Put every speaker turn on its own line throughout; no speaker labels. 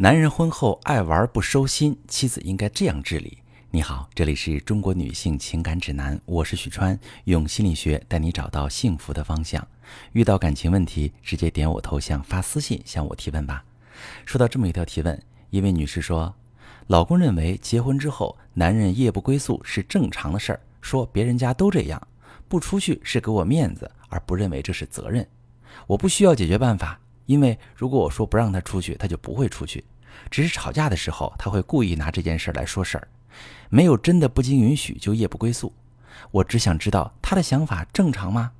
男人婚后爱玩不收心，妻子应该这样治理。你好，这里是中国女性情感指南，我是许川，用心理学带你找到幸福的方向。遇到感情问题，直接点我头像发私信向我提问吧。说到这么一条提问，一位女士说，老公认为结婚之后男人夜不归宿是正常的事儿，说别人家都这样，不出去是给我面子，而不认为这是责任。我不需要解决办法。因为如果我说不让他出去，他就不会出去。只是吵架的时候，他会故意拿这件事来说事儿，没有真的不经允许就夜不归宿。我只想知道他的想法正常吗？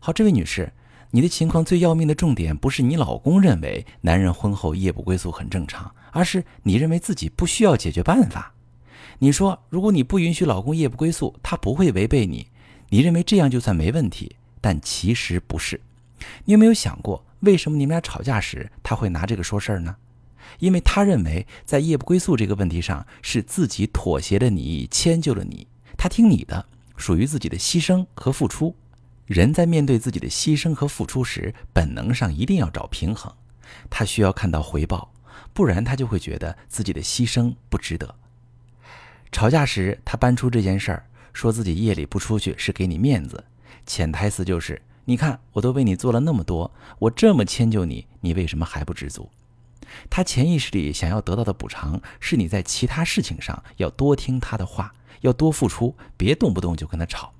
好，这位女士，你的情况最要命的重点不是你老公认为男人婚后夜不归宿很正常，而是你认为自己不需要解决办法。你说，如果你不允许老公夜不归宿，他不会违背你，你认为这样就算没问题，但其实不是。你有没有想过？为什么你们俩吵架时他会拿这个说事儿呢？因为他认为在夜不归宿这个问题上是自己妥协了你，迁就了你，他听你的，属于自己的牺牲和付出。人在面对自己的牺牲和付出时，本能上一定要找平衡，他需要看到回报，不然他就会觉得自己的牺牲不值得。吵架时他搬出这件事儿，说自己夜里不出去是给你面子，潜台词就是。你看，我都为你做了那么多，我这么迁就你，你为什么还不知足？他潜意识里想要得到的补偿，是你在其他事情上要多听他的话，要多付出，别动不动就跟他吵。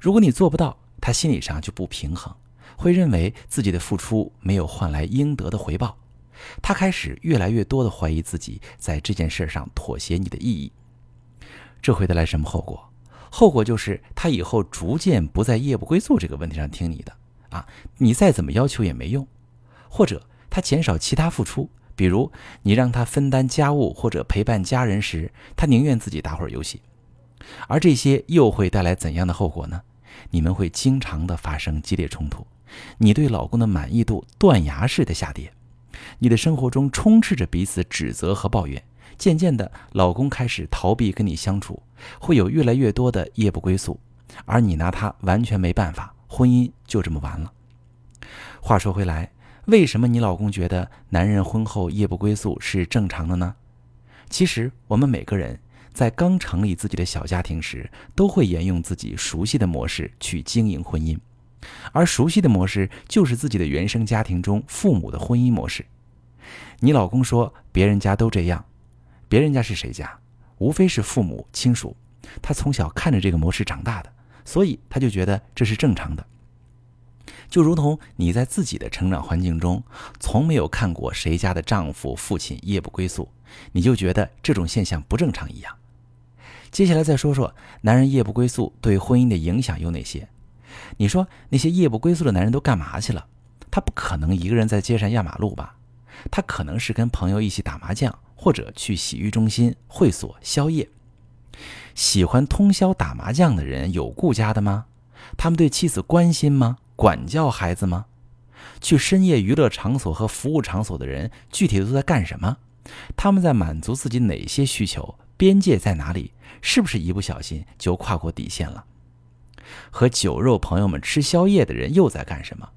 如果你做不到，他心理上就不平衡，会认为自己的付出没有换来应得的回报，他开始越来越多的怀疑自己在这件事上妥协你的意义。这会带来什么后果？后果就是他以后逐渐不在夜不归宿这个问题上听你的啊，你再怎么要求也没用，或者他减少其他付出，比如你让他分担家务或者陪伴家人时，他宁愿自己打会儿游戏，而这些又会带来怎样的后果呢？你们会经常的发生激烈冲突，你对老公的满意度断崖式的下跌，你的生活中充斥着彼此指责和抱怨。渐渐的，老公开始逃避跟你相处，会有越来越多的夜不归宿，而你拿他完全没办法，婚姻就这么完了。话说回来，为什么你老公觉得男人婚后夜不归宿是正常的呢？其实，我们每个人在刚成立自己的小家庭时，都会沿用自己熟悉的模式去经营婚姻，而熟悉的模式就是自己的原生家庭中父母的婚姻模式。你老公说别人家都这样。别人家是谁家，无非是父母亲属，他从小看着这个模式长大的，所以他就觉得这是正常的。就如同你在自己的成长环境中，从没有看过谁家的丈夫、父亲夜不归宿，你就觉得这种现象不正常一样。接下来再说说男人夜不归宿对婚姻的影响有哪些？你说那些夜不归宿的男人都干嘛去了？他不可能一个人在街上压马路吧？他可能是跟朋友一起打麻将。或者去洗浴中心、会所宵夜。喜欢通宵打麻将的人有顾家的吗？他们对妻子关心吗？管教孩子吗？去深夜娱乐场所和服务场所的人具体都在干什么？他们在满足自己哪些需求？边界在哪里？是不是一不小心就跨过底线了？和酒肉朋友们吃宵夜的人又在干什么？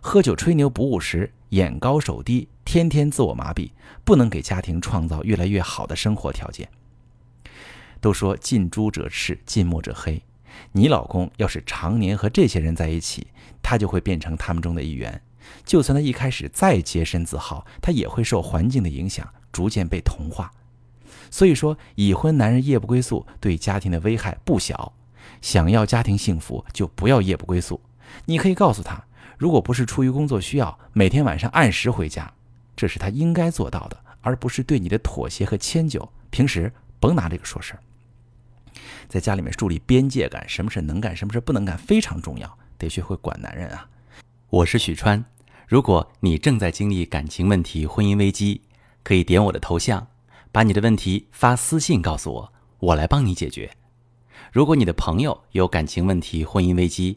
喝酒吹牛不务实，眼高手低。天天自我麻痹，不能给家庭创造越来越好的生活条件。都说近朱者赤，近墨者黑。你老公要是常年和这些人在一起，他就会变成他们中的一员。就算他一开始再洁身自好，他也会受环境的影响，逐渐被同化。所以说，已婚男人夜不归宿对家庭的危害不小。想要家庭幸福，就不要夜不归宿。你可以告诉他，如果不是出于工作需要，每天晚上按时回家。这是他应该做到的，而不是对你的妥协和迁就。平时甭拿这个说事儿，在家里面树立边界感，什么事能干，什么事不能干，非常重要，得学会管男人啊。我是许川，如果你正在经历感情问题、婚姻危机，可以点我的头像，把你的问题发私信告诉我，我来帮你解决。如果你的朋友有感情问题、婚姻危机，